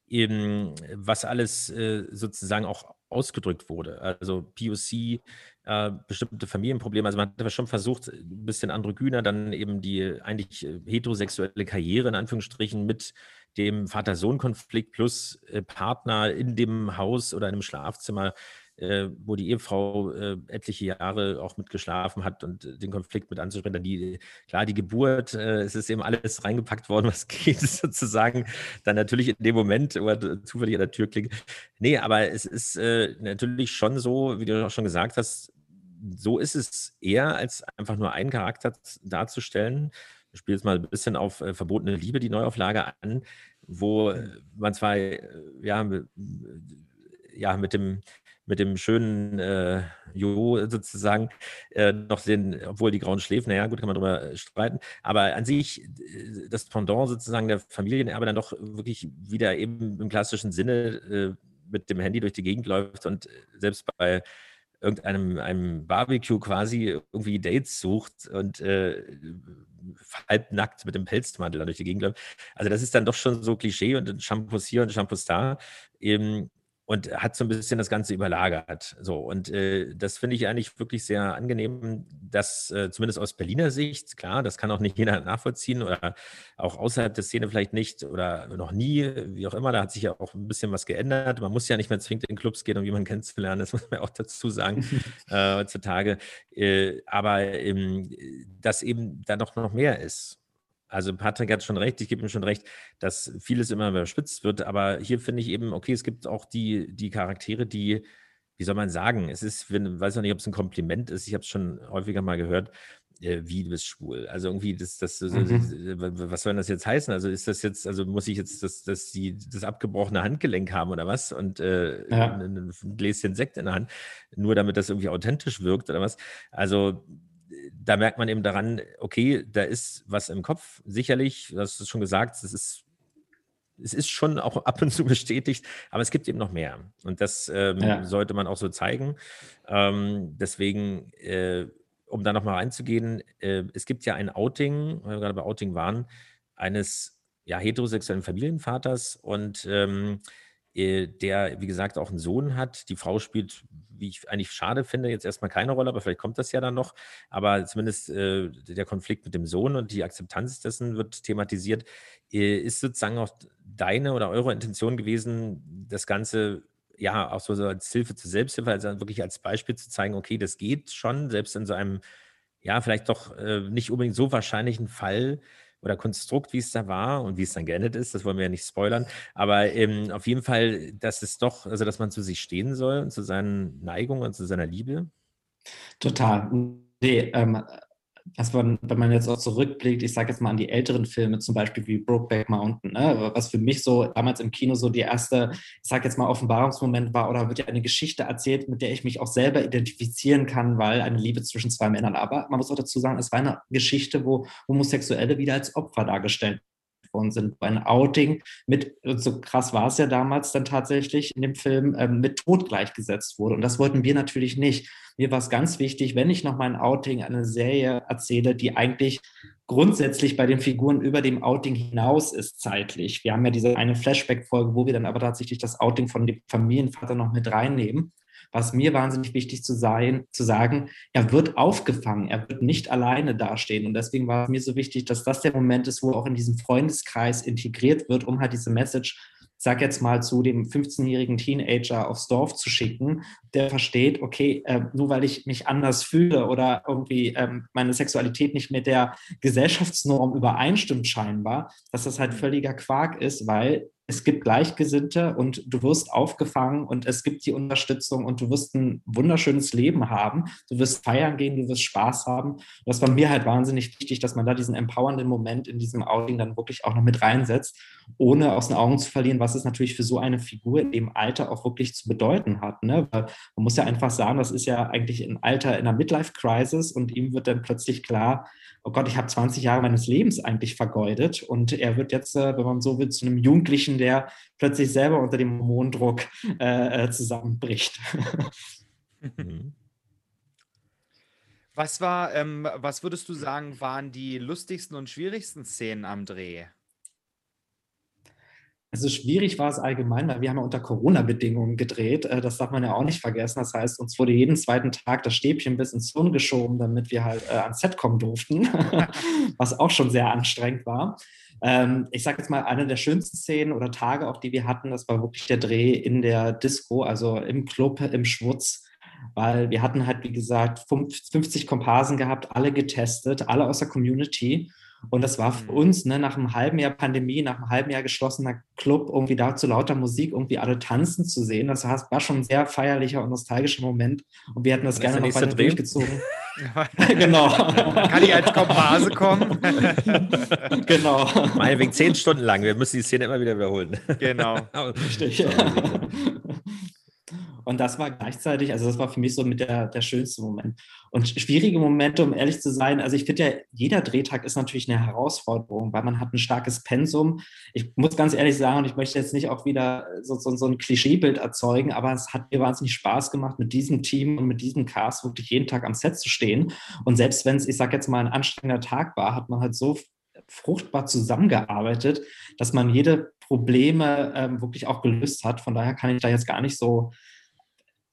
eben was alles äh, sozusagen auch ausgedrückt wurde. Also POC, äh, bestimmte Familienprobleme. Also man hat schon versucht, ein bisschen androgyner dann eben die eigentlich äh, heterosexuelle Karriere in Anführungsstrichen mit dem Vater-Sohn-Konflikt plus äh, Partner in dem Haus oder in einem Schlafzimmer, äh, wo die Ehefrau äh, etliche Jahre auch mit geschlafen hat und äh, den Konflikt mit anzusprechen. Die, klar, die Geburt, es ist eben alles reingepackt worden, was (laughs) geht sozusagen. Dann natürlich in dem Moment, wo er zufällig an der Tür klingt. Nee, aber es ist natürlich schon so, wie du auch schon gesagt hast, so ist es eher, als einfach nur einen Charakter darzustellen. Ich spiele jetzt mal ein bisschen auf äh, Verbotene Liebe, die Neuauflage an, wo äh, man zwar äh, ja, ja, mit dem mit dem schönen äh, Jo sozusagen äh, noch den, obwohl die grauen Schläfen, naja, gut, kann man darüber streiten, aber an sich das Pendant sozusagen der Familienerbe dann doch wirklich wieder eben im klassischen Sinne äh, mit dem Handy durch die Gegend läuft und selbst bei irgendeinem einem Barbecue quasi irgendwie Dates sucht und äh, halbnackt mit dem Pelzmantel durch die Gegend läuft. Also das ist dann doch schon so Klischee und Shampoos hier und Shampoos da. Eben, und hat so ein bisschen das Ganze überlagert. So, und äh, das finde ich eigentlich wirklich sehr angenehm, dass äh, zumindest aus Berliner Sicht, klar, das kann auch nicht jeder nachvollziehen oder auch außerhalb der Szene vielleicht nicht oder noch nie, wie auch immer, da hat sich ja auch ein bisschen was geändert. Man muss ja nicht mehr zwingend in Clubs gehen, um jemanden kennenzulernen, das (laughs) muss man auch dazu sagen, (laughs) äh, heutzutage. Äh, aber ähm, dass eben da doch noch mehr ist. Also Patrick hat schon recht, ich gebe ihm schon recht, dass vieles immer überspitzt wird, aber hier finde ich eben, okay, es gibt auch die, die Charaktere, die, wie soll man sagen, es ist, wenn, weiß noch nicht, ob es ein Kompliment ist, ich habe es schon häufiger mal gehört, äh, wie du bist schwul. Also irgendwie, das, das, mhm. was soll das jetzt heißen? Also ist das jetzt, also muss ich jetzt das, das, die, das abgebrochene Handgelenk haben oder was? Und äh, ja. ein, ein Gläschen Sekt in der Hand, nur damit das irgendwie authentisch wirkt oder was? Also da merkt man eben daran, okay, da ist was im Kopf, sicherlich, du hast es schon gesagt, es ist, es ist schon auch ab und zu (laughs) bestätigt, aber es gibt eben noch mehr. Und das ähm, ja. sollte man auch so zeigen. Ähm, deswegen, äh, um da nochmal reinzugehen, äh, es gibt ja ein Outing, weil wir gerade bei Outing waren, eines ja, heterosexuellen Familienvaters und ähm, äh, der, wie gesagt, auch einen Sohn hat. Die Frau spielt, wie ich eigentlich schade finde, jetzt erstmal keine Rolle, aber vielleicht kommt das ja dann noch. Aber zumindest äh, der Konflikt mit dem Sohn und die Akzeptanz dessen wird thematisiert. Äh, ist sozusagen auch deine oder eure Intention gewesen, das Ganze ja auch so, als Hilfe zur Selbsthilfe, also wirklich als Beispiel zu zeigen, okay, das geht schon, selbst in so einem, ja, vielleicht doch äh, nicht unbedingt so wahrscheinlichen Fall oder Konstrukt, wie es da war und wie es dann geendet ist, das wollen wir ja nicht spoilern, aber ähm, auf jeden Fall, dass es doch, also dass man zu sich stehen soll und zu seinen Neigungen und zu seiner Liebe. Total. Nee, ähm, was man, wenn man jetzt auch zurückblickt, ich sage jetzt mal an die älteren Filme, zum Beispiel wie Brokeback Mountain, ne, was für mich so damals im Kino so die erste, ich sage jetzt mal, Offenbarungsmoment war oder wird ja eine Geschichte erzählt, mit der ich mich auch selber identifizieren kann, weil eine Liebe zwischen zwei Männern. Aber man muss auch dazu sagen, es war eine Geschichte, wo Homosexuelle wieder als Opfer dargestellt worden sind. Ein Outing mit, so krass war es ja damals dann tatsächlich in dem Film, ähm, mit Tod gleichgesetzt wurde. Und das wollten wir natürlich nicht. Mir war es ganz wichtig, wenn ich noch mal ein Outing, eine Serie erzähle, die eigentlich grundsätzlich bei den Figuren über dem Outing hinaus ist zeitlich. Wir haben ja diese eine Flashback-Folge, wo wir dann aber tatsächlich das Outing von dem Familienvater noch mit reinnehmen was mir wahnsinnig wichtig zu sein, zu sagen, er wird aufgefangen, er wird nicht alleine dastehen. Und deswegen war es mir so wichtig, dass das der Moment ist, wo auch in diesem Freundeskreis integriert wird, um halt diese Message sag jetzt mal, zu dem 15-jährigen Teenager aufs Dorf zu schicken, der versteht, okay, äh, nur weil ich mich anders fühle oder irgendwie ähm, meine Sexualität nicht mit der Gesellschaftsnorm übereinstimmt scheinbar, dass das halt völliger Quark ist, weil es gibt Gleichgesinnte und du wirst aufgefangen und es gibt die Unterstützung und du wirst ein wunderschönes Leben haben. Du wirst feiern gehen, du wirst Spaß haben. Und das war mir halt wahnsinnig wichtig, dass man da diesen empowernden Moment in diesem Outing dann wirklich auch noch mit reinsetzt, ohne aus den Augen zu verlieren, was es natürlich für so eine Figur in dem Alter auch wirklich zu bedeuten hat. Ne? Weil man muss ja einfach sagen, das ist ja eigentlich ein Alter in einer Midlife-Crisis und ihm wird dann plötzlich klar, oh Gott, ich habe 20 Jahre meines Lebens eigentlich vergeudet und er wird jetzt, äh, wenn man so will, zu einem Jugendlichen, der plötzlich selber unter dem Hormondruck äh, äh zusammenbricht. Mhm. (laughs) Was war, ähm, was würdest du sagen, waren die lustigsten und schwierigsten Szenen am Dreh? Also schwierig war es allgemein, weil wir haben ja unter Corona-Bedingungen gedreht. Äh, das darf man ja auch nicht vergessen. Das heißt, uns wurde jeden zweiten Tag das Stäbchen bis ins Hirn geschoben, damit wir halt äh, ans Set kommen durften, (laughs) was auch schon sehr anstrengend war. Ähm, ich sage jetzt mal, eine der schönsten Szenen oder Tage, auch die wir hatten, das war wirklich der Dreh in der Disco, also im Club, im Schwutz weil wir hatten halt, wie gesagt, 50 Komparsen gehabt, alle getestet, alle aus der Community. Und das war für mhm. uns ne, nach einem halben Jahr Pandemie, nach einem halben Jahr geschlossener Club, irgendwie da zu lauter Musik, irgendwie alle tanzen zu sehen. Das war schon ein sehr feierlicher und nostalgischer Moment. Und wir hätten das, das gerne noch weiter Dreh? durchgezogen. (laughs) (laughs) genau. Kann ich als Komparse kommen? (laughs) genau. Meinetwegen zehn Stunden lang. Wir müssen die Szene immer wieder wiederholen. Genau. Richtig. Und das war gleichzeitig, also das war für mich so mit der, der schönste Moment. Und schwierige Momente, um ehrlich zu sein, also ich finde ja, jeder Drehtag ist natürlich eine Herausforderung, weil man hat ein starkes Pensum. Ich muss ganz ehrlich sagen, und ich möchte jetzt nicht auch wieder so, so, so ein Klischeebild erzeugen, aber es hat mir wahnsinnig Spaß gemacht, mit diesem Team und mit diesem Cast wirklich jeden Tag am Set zu stehen. Und selbst wenn es, ich sage jetzt mal, ein anstrengender Tag war, hat man halt so fruchtbar zusammengearbeitet, dass man jede Probleme ähm, wirklich auch gelöst hat. Von daher kann ich da jetzt gar nicht so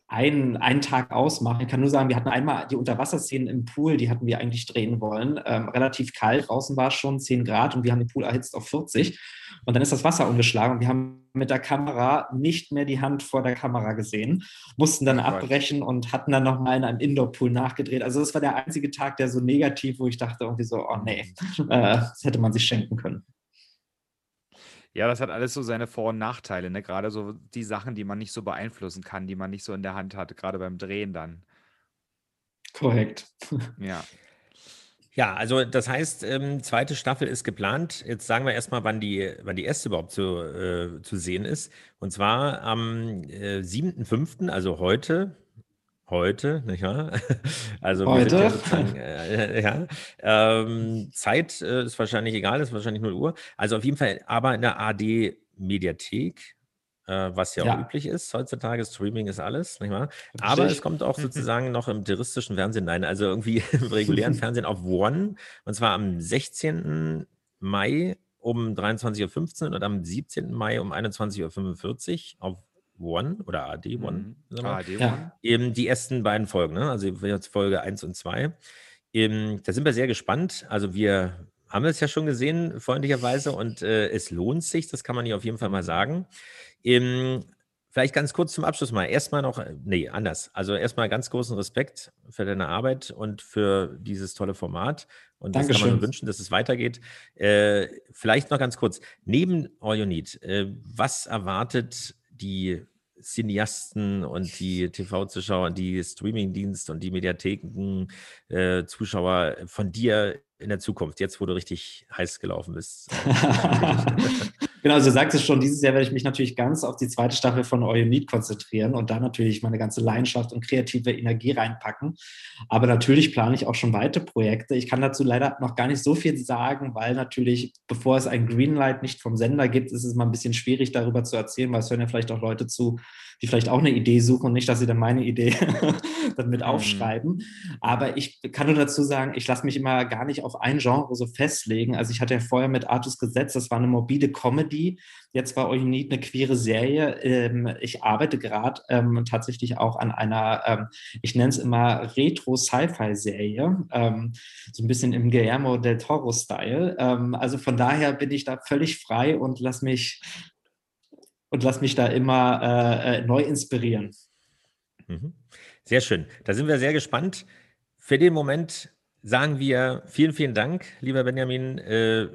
einen, einen Tag ausmachen. Ich kann nur sagen, wir hatten einmal die Unterwasserszenen im Pool, die hatten wir eigentlich drehen wollen. Ähm, relativ kalt, draußen war es schon 10 Grad und wir haben den Pool erhitzt auf 40. Und dann ist das Wasser umgeschlagen und wir haben mit der Kamera nicht mehr die Hand vor der Kamera gesehen, mussten dann abbrechen und hatten dann nochmal in einem Indoor-Pool nachgedreht. Also das war der einzige Tag, der so negativ, wo ich dachte irgendwie so, oh nee, äh, das hätte man sich schenken können. Ja, das hat alles so seine Vor- und Nachteile, ne? Gerade so die Sachen, die man nicht so beeinflussen kann, die man nicht so in der Hand hat, gerade beim Drehen dann. Korrekt. (laughs) Ja. Ja, also das heißt, ähm, zweite Staffel ist geplant. Jetzt sagen wir erstmal, wann die, wann die erste überhaupt zu, äh, zu sehen ist. Und zwar am äh, 7.5., also heute, Heute, nicht wahr? (laughs) Also Heute? Ja, äh, (laughs) ja. Ähm, Zeit äh, ist wahrscheinlich egal, ist wahrscheinlich 0 Uhr. Also auf jeden Fall, aber in der AD-Mediathek, äh, was ja, ja, auch üblich ist. Heutzutage Streaming ist alles, nicht wahr? Aber es kommt auch (laughs) sozusagen noch im touristischen Fernsehen, nein, also irgendwie im regulären Fernsehen auf One. Und zwar am 16. Mai um 23.15 Uhr und am 17. Mai um 21.45 Uhr auf One oder AD One, mhm. AD One. Ja. eben die ersten beiden Folgen, ne? also jetzt Folge 1 und 2. Eben, da sind wir sehr gespannt. Also wir haben es ja schon gesehen, freundlicherweise, und äh, es lohnt sich, das kann man hier auf jeden Fall mal sagen. Eben, vielleicht ganz kurz zum Abschluss mal. Erstmal noch, äh, nee, anders. Also erstmal ganz großen Respekt für deine Arbeit und für dieses tolle Format. Und das Dankeschön. kann man nur wünschen, dass es weitergeht. Äh, vielleicht noch ganz kurz. Neben All You Need, äh, was erwartet die Cineasten und die TV-Zuschauer, die Streaming-Dienst und die Mediatheken-Zuschauer äh, von dir in der Zukunft, jetzt wo du richtig heiß gelaufen bist? (laughs) genau, also du sagst es schon, dieses Jahr werde ich mich natürlich ganz auf die zweite Staffel von All You Need konzentrieren und da natürlich meine ganze Leidenschaft und kreative Energie reinpacken. Aber natürlich plane ich auch schon weitere Projekte. Ich kann dazu leider noch gar nicht so viel sagen, weil natürlich, bevor es ein Greenlight nicht vom Sender gibt, ist es mal ein bisschen schwierig darüber zu erzählen, weil es hören ja vielleicht auch Leute zu, die vielleicht auch eine Idee suchen und nicht, dass sie dann meine Idee (laughs) dann mit mhm. aufschreiben. Aber ich kann nur dazu sagen, ich lasse mich immer gar nicht auf ein Genre so festlegen. Also ich hatte ja vorher mit Artus Gesetz, das war eine morbide Comedy. Jetzt war All You Need eine queere Serie. Ähm, ich arbeite gerade ähm, tatsächlich auch an einer, ähm, ich nenne es immer Retro-Sci-Fi-Serie, so ein bisschen im Guillermo del Toro-Style. Also von daher bin ich da völlig frei und lass mich und lass mich da immer äh, äh, neu inspirieren. Mhm. Sehr schön. Da sind wir sehr gespannt. Für den Moment sagen wir vielen, vielen Dank, lieber Benjamin. Äh,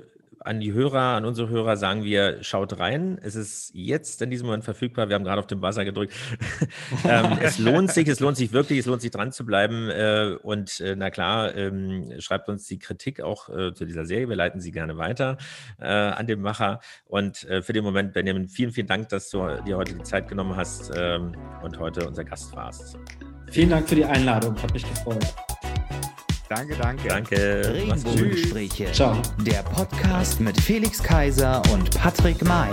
an die Hörer, an unsere Hörer sagen wir, schaut rein. Es ist jetzt in diesem Moment verfügbar. Wir haben gerade auf dem Buzzer gedrückt. (laughs) ähm, es lohnt sich, es lohnt sich wirklich, es lohnt sich dran zu bleiben. Äh, und äh, na klar, ähm, schreibt uns die Kritik auch äh, zu dieser Serie. Wir leiten sie gerne weiter äh, an den Macher. Und äh, für den Moment, Benjamin, vielen, vielen Dank, dass du dir heute die Zeit genommen hast ähm, und heute unser Gast warst. Vielen Dank für die Einladung, hat mich gefreut. Danke, danke. Danke. Regenbogengespräche. Ciao. Der Podcast mit Felix Kaiser und Patrick May.